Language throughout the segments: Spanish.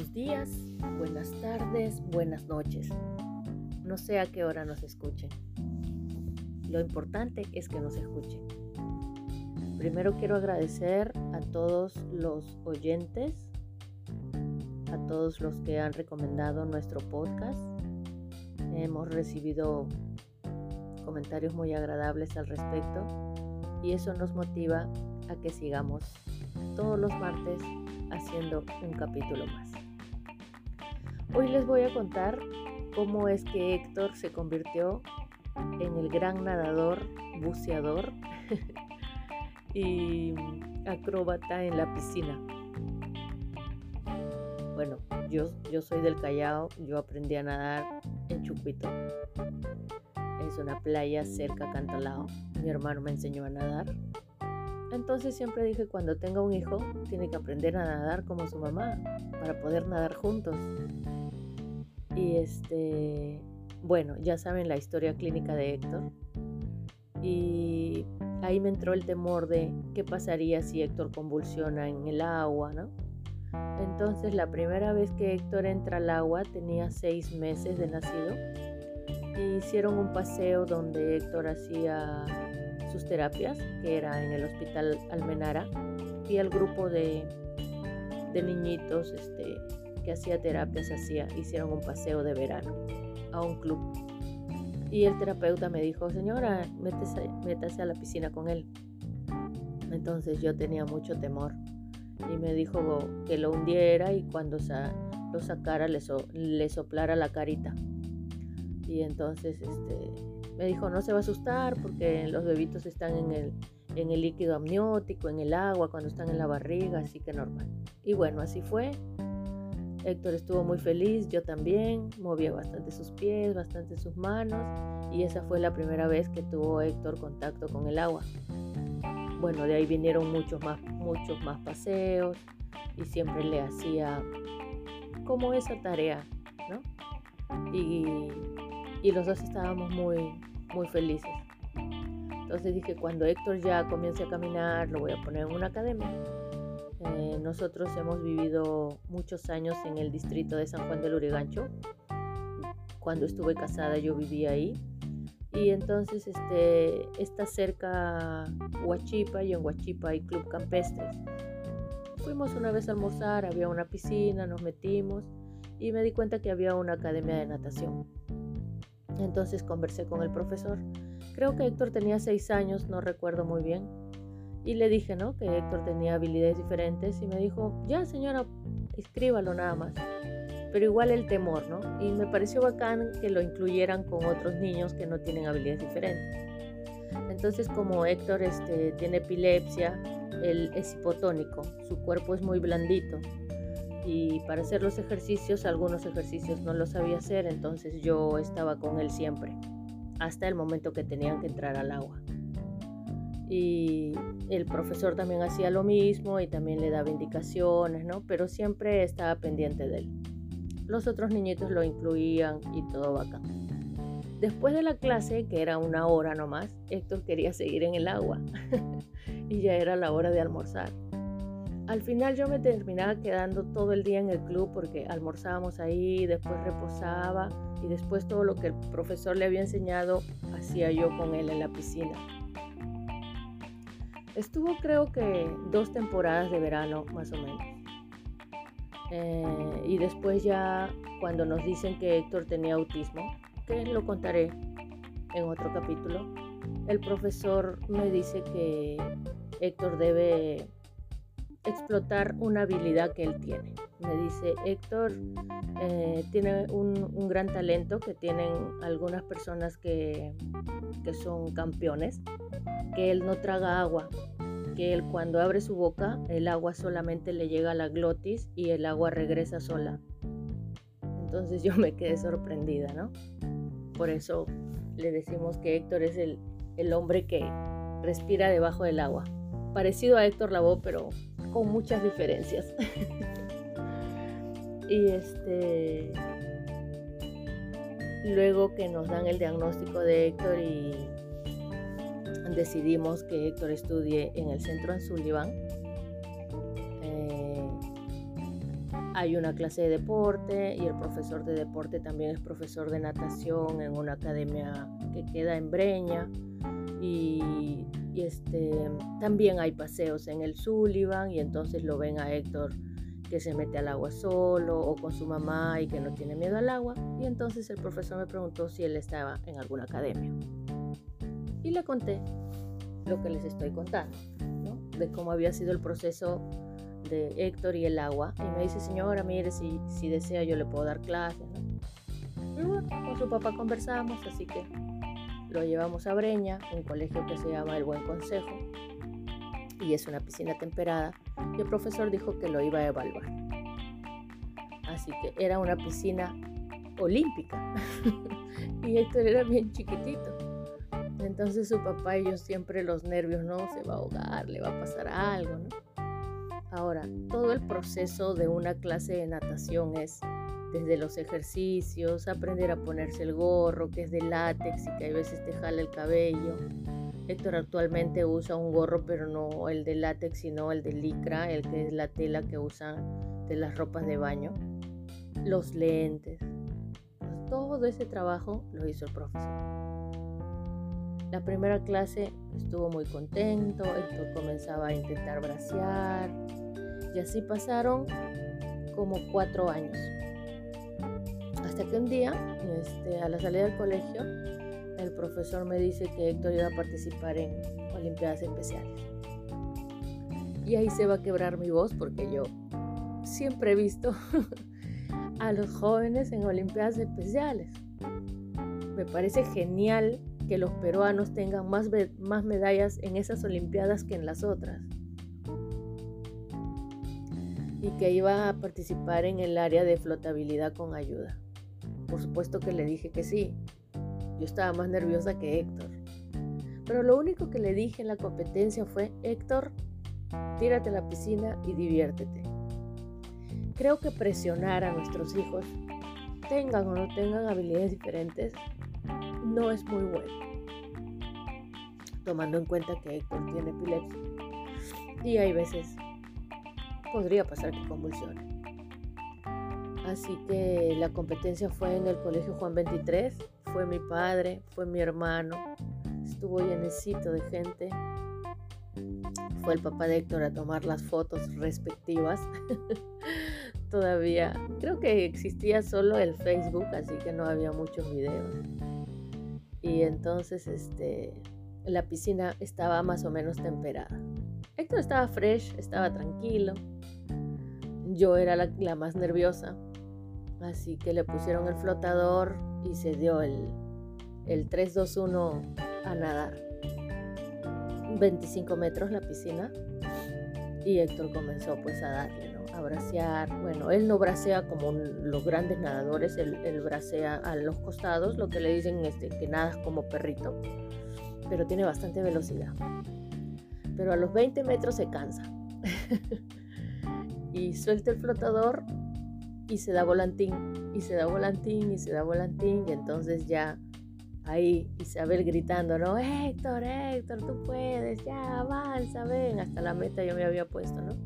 buenos días, buenas tardes, buenas noches. No sé a qué hora nos escuchen. Lo importante es que nos escuchen. Primero quiero agradecer a todos los oyentes, a todos los que han recomendado nuestro podcast. Hemos recibido comentarios muy agradables al respecto y eso nos motiva a que sigamos todos los martes haciendo un capítulo más. Hoy les voy a contar cómo es que Héctor se convirtió en el gran nadador, buceador y acróbata en la piscina. Bueno, yo, yo soy del Callao, yo aprendí a nadar en Chucuito. Es una playa cerca a Cantalao. Mi hermano me enseñó a nadar entonces siempre dije, cuando tenga un hijo, tiene que aprender a nadar como su mamá, para poder nadar juntos. Y este, bueno, ya saben la historia clínica de Héctor. Y ahí me entró el temor de qué pasaría si Héctor convulsiona en el agua, ¿no? Entonces la primera vez que Héctor entra al agua tenía seis meses de nacido. Y hicieron un paseo donde Héctor hacía sus terapias, que era en el hospital Almenara, y el grupo de, de niñitos este, que hacía terapias, hacía, hicieron un paseo de verano a un club. Y el terapeuta me dijo, señora, métese, métase a la piscina con él. Entonces yo tenía mucho temor y me dijo que lo hundiera y cuando lo sacara le, le soplara la carita. Y entonces este, me dijo, no se va a asustar porque los bebitos están en el, en el líquido amniótico, en el agua, cuando están en la barriga, así que normal. Y bueno, así fue. Héctor estuvo muy feliz, yo también, movía bastante sus pies, bastante sus manos y esa fue la primera vez que tuvo Héctor contacto con el agua. Bueno, de ahí vinieron muchos más, muchos más paseos y siempre le hacía como esa tarea, ¿no? Y, y los dos estábamos muy, muy felices. Entonces dije, cuando Héctor ya comience a caminar, lo voy a poner en una academia. Eh, nosotros hemos vivido muchos años en el distrito de San Juan del Urigancho. Cuando estuve casada yo vivía ahí. Y entonces este, está cerca Huachipa y en Huachipa hay club campestres. Fuimos una vez a almorzar, había una piscina, nos metimos y me di cuenta que había una academia de natación. Entonces conversé con el profesor. Creo que Héctor tenía seis años, no recuerdo muy bien. Y le dije, ¿no? Que Héctor tenía habilidades diferentes y me dijo, ya señora, escríbalo nada más. Pero igual el temor, ¿no? Y me pareció bacán que lo incluyeran con otros niños que no tienen habilidades diferentes. Entonces, como Héctor este, tiene epilepsia, él es hipotónico, su cuerpo es muy blandito y para hacer los ejercicios, algunos ejercicios no los sabía hacer, entonces yo estaba con él siempre, hasta el momento que tenían que entrar al agua. Y el profesor también hacía lo mismo y también le daba indicaciones, ¿no? Pero siempre estaba pendiente de él. Los otros niñitos lo incluían y todo bacán. Después de la clase, que era una hora nomás, Héctor quería seguir en el agua y ya era la hora de almorzar. Al final yo me terminaba quedando todo el día en el club porque almorzábamos ahí, después reposaba y después todo lo que el profesor le había enseñado hacía yo con él en la piscina. Estuvo creo que dos temporadas de verano más o menos. Eh, y después ya cuando nos dicen que Héctor tenía autismo, que lo contaré en otro capítulo, el profesor me dice que Héctor debe explotar una habilidad que él tiene. Me dice, Héctor eh, tiene un, gran talento que tienen algunas personas que, que son campeones, que él no traga agua, que él cuando abre su boca el agua solamente le llega a la glotis y el agua regresa sola. Entonces yo me quedé sorprendida, ¿no? Por eso le decimos que Héctor es el, el hombre que respira debajo del agua. Parecido a Héctor Lavoe, pero con muchas diferencias. y este luego que nos dan el diagnóstico de Héctor y decidimos que Héctor estudie en el centro en Sullivan. Eh, hay una clase de deporte y el profesor de deporte también es profesor de natación en una academia que queda en Breña. Y, este, también hay paseos en el Sullivan y entonces lo ven a Héctor que se mete al agua solo o con su mamá y que no tiene miedo al agua. Y entonces el profesor me preguntó si él estaba en alguna academia. Y le conté lo que les estoy contando, de cómo había sido el proceso de Héctor y el agua. Y me dice, señora, mire, si, si desea yo le puedo dar clases. Y bueno, con su papá conversamos, así que lo llevamos a Breña, un colegio que se llama El Buen Consejo. Y es una piscina temperada. Y el profesor dijo que lo iba a evaluar. Así que era una piscina olímpica. y Héctor era bien chiquitito. Entonces su papá y yo siempre los nervios, no, se va a ahogar, le va a pasar algo, ¿no? Ahora, todo el proceso de una clase de natación es desde los ejercicios, aprender a ponerse el gorro, que es de látex y que a veces te jala el cabello. Héctor actualmente usa un gorro, pero no el de látex, sino el de licra, el que es la tela que usan de las ropas de baño. Los lentes. todo ese trabajo lo hizo el profesor. La primera clase estuvo muy contento, Héctor comenzaba a intentar bracear y así pasaron como cuatro años. Hasta que un día, este, a la salida del colegio, el profesor me dice que Héctor iba a participar en Olimpiadas Especiales. Y ahí se va a quebrar mi voz porque yo siempre he visto a los jóvenes en Olimpiadas Especiales. Me parece genial que los peruanos tengan más, más medallas en esas Olimpiadas que en las otras. Y que iba a participar en el área de flotabilidad con ayuda. Por supuesto que le dije que sí. Yo estaba más nerviosa que Héctor. Pero lo único que le dije en la competencia fue, Héctor, tírate a la piscina y diviértete. Creo que presionar a nuestros hijos, tengan o no tengan habilidades diferentes, no es muy bueno, tomando en cuenta que Héctor tiene epilepsia y hay veces podría pasar que convulsione. Así que la competencia fue en el Colegio Juan 23, fue mi padre, fue mi hermano, estuvo llenecito de gente. Fue el papá de Héctor a tomar las fotos respectivas. Todavía creo que existía solo el Facebook, así que no había muchos videos y entonces este, la piscina estaba más o menos temperada. Héctor estaba fresh, estaba tranquilo. Yo era la, la más nerviosa. Así que le pusieron el flotador y se dio el, el 3-2-1 a nadar. 25 metros la piscina. Y Héctor comenzó pues a darle, ¿no? A bracear. Bueno, él no bracea como los grandes nadadores, él, bracea a los costados, lo que le dicen este, que nada como perrito, pero tiene bastante velocidad. Pero a los 20 metros se cansa. y suelta el flotador y se da volantín, y se da volantín, y se da volantín, y entonces ya ahí Isabel gritando, ¿no? Héctor, Héctor, tú puedes, ya avanza, ven, hasta la meta yo me había puesto, ¿no?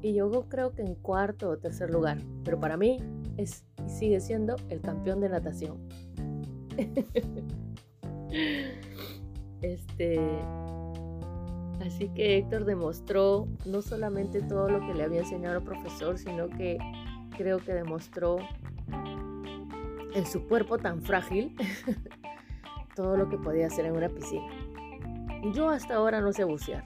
Y yo creo que en cuarto o tercer lugar, pero para mí es sigue siendo el campeón de natación. este, así que Héctor demostró no solamente todo lo que le había enseñado el profesor, sino que creo que demostró en su cuerpo tan frágil todo lo que podía hacer en una piscina. Yo hasta ahora no sé bucear.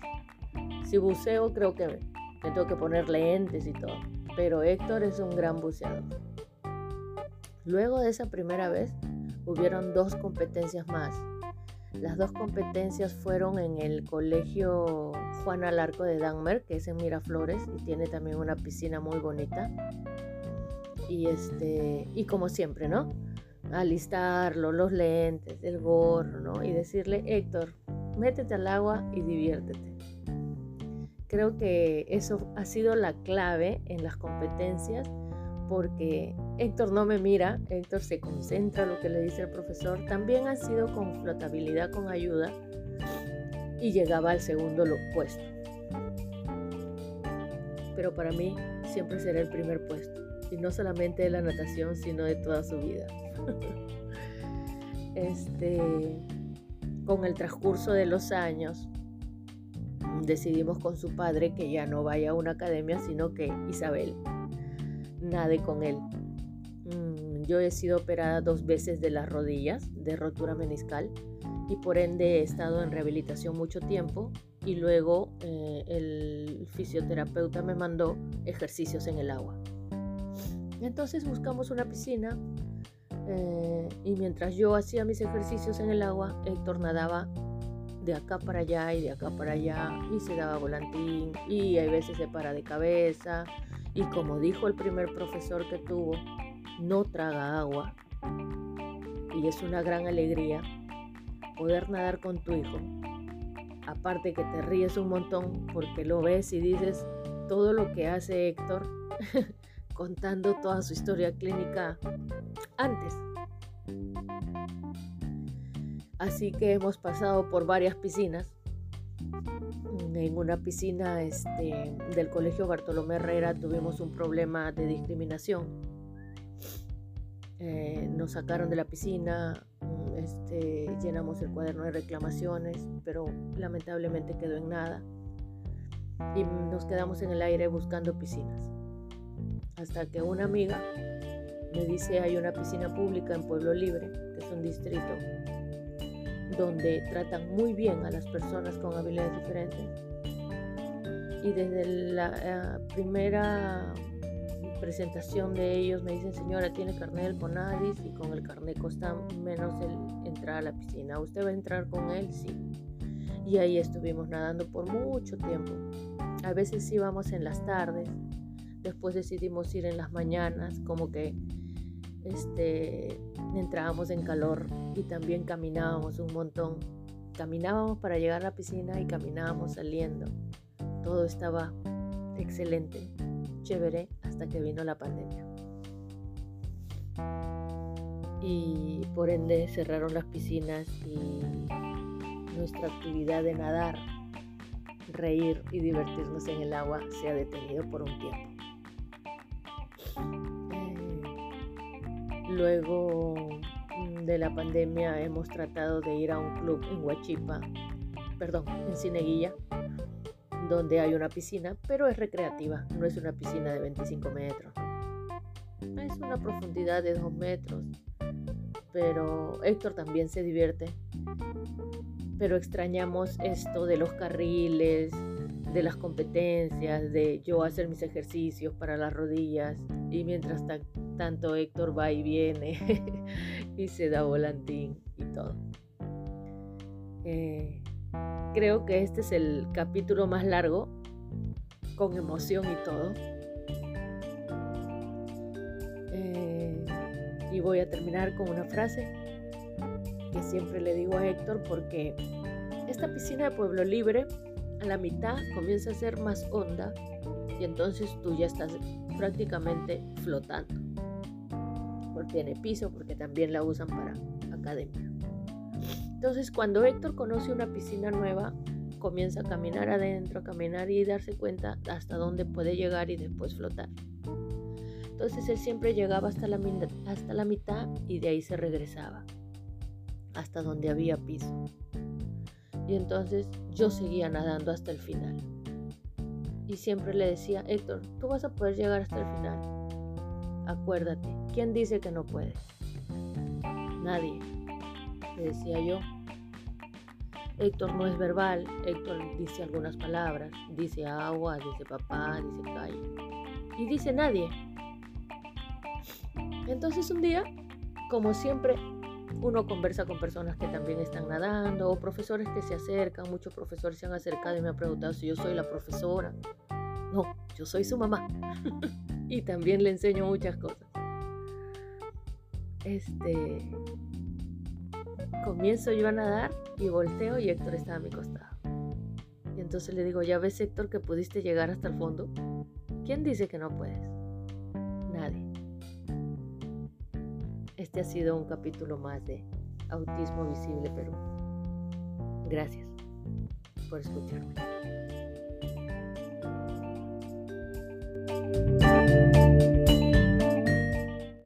Si buceo creo que me tengo que poner lentes y todo. Pero Héctor es un gran buceador. Luego de esa primera vez hubieron dos competencias más. Las dos competencias fueron en el colegio Juan Alarco de Danmer, que es en Miraflores y tiene también una piscina muy bonita. Y este, y como siempre, ¿no? alistarlo, los lentes, el gorro, ¿no? Y decirle, Héctor, métete al agua y diviértete. Creo que eso ha sido la clave en las competencias porque Héctor no me mira, Héctor se concentra en lo que le dice el profesor. También ha sido con flotabilidad, con ayuda y llegaba al segundo puesto. pero para mí siempre será el primer puesto. Y no solamente de la natación, sino de toda su vida. este, con el transcurso de los años, decidimos con su padre que ya no vaya a una academia, sino que Isabel nade con él. Mm, yo he sido operada dos veces de las rodillas, de rotura meniscal, y por ende he estado en rehabilitación mucho tiempo y luego eh, el fisioterapeuta me mandó ejercicios en el agua. Entonces buscamos una piscina eh, y mientras yo hacía mis ejercicios en el agua, Héctor nadaba de acá para allá y de acá para allá y se daba volantín y a veces se para de cabeza y como dijo el primer profesor que tuvo, no traga agua y es una gran alegría poder nadar con tu hijo. Aparte que te ríes un montón porque lo ves y dices todo lo que hace Héctor contando toda su historia clínica antes. Así que hemos pasado por varias piscinas. En una piscina este, del Colegio Bartolomé Herrera tuvimos un problema de discriminación. Eh, nos sacaron de la piscina, este, llenamos el cuaderno de reclamaciones, pero lamentablemente quedó en nada. Y nos quedamos en el aire buscando piscinas. Hasta que una amiga me dice hay una piscina pública en Pueblo Libre, que es un distrito, donde tratan muy bien a las personas con habilidades diferentes. Y desde la eh, primera presentación de ellos me dicen, señora, tiene carnet del CONADIS y con el carnet costa menos el entrar a la piscina. ¿Usted va a entrar con él? Sí. Y ahí estuvimos nadando por mucho tiempo. A veces íbamos en las tardes, después decidimos ir en las mañanas, como que este, entrábamos en calor y también caminábamos un montón. Caminábamos para llegar a la piscina y caminábamos saliendo. Todo estaba excelente, chévere, hasta que vino la pandemia. Y por ende cerraron las piscinas y nuestra actividad de nadar, reír y divertirnos en el agua se ha detenido por un tiempo. Luego mm, de la pandemia hemos tratado de ir a un club en Huachipa, perdón, en Cineguilla, donde hay una piscina, pero es recreativa, no es una piscina de 25 metros. Es una profundidad de 2 metros, pero Héctor también se divierte. Pero extrañamos esto de los carriles, de las competencias, de yo hacer mis ejercicios para las rodillas y mientras tanto Héctor va y viene y se da volantín y todo. Eh, creo que este es el capítulo más largo, con emoción y todo. Eh, y voy a terminar con una frase que siempre le digo a Héctor porque esta piscina de Pueblo Libre a la mitad comienza a ser más honda y entonces tú ya estás prácticamente flotando. Porque tiene piso, porque también la usan para academia. Entonces cuando Héctor conoce una piscina nueva, comienza a caminar adentro, a caminar y darse cuenta hasta dónde puede llegar y después flotar. Entonces él siempre llegaba hasta la, hasta la mitad y de ahí se regresaba, hasta donde había piso. Y entonces yo seguía nadando hasta el final. Y siempre le decía, Héctor, tú vas a poder llegar hasta el final. Acuérdate, ¿quién dice que no puedes? Nadie, le decía yo. Héctor no es verbal, Héctor dice algunas palabras, dice agua, dice papá, dice calle. Y dice nadie. Entonces un día, como siempre, uno conversa con personas que también están nadando o profesores que se acercan. Muchos profesores se han acercado y me han preguntado si yo soy la profesora. No, yo soy su mamá. y también le enseño muchas cosas. Este. Comienzo yo a nadar y volteo y Héctor está a mi costado. Y entonces le digo, ¿ya ves Héctor que pudiste llegar hasta el fondo? ¿Quién dice que no puedes? Nadie. Este ha sido un capítulo más de Autismo Visible Perú. Gracias por escucharme.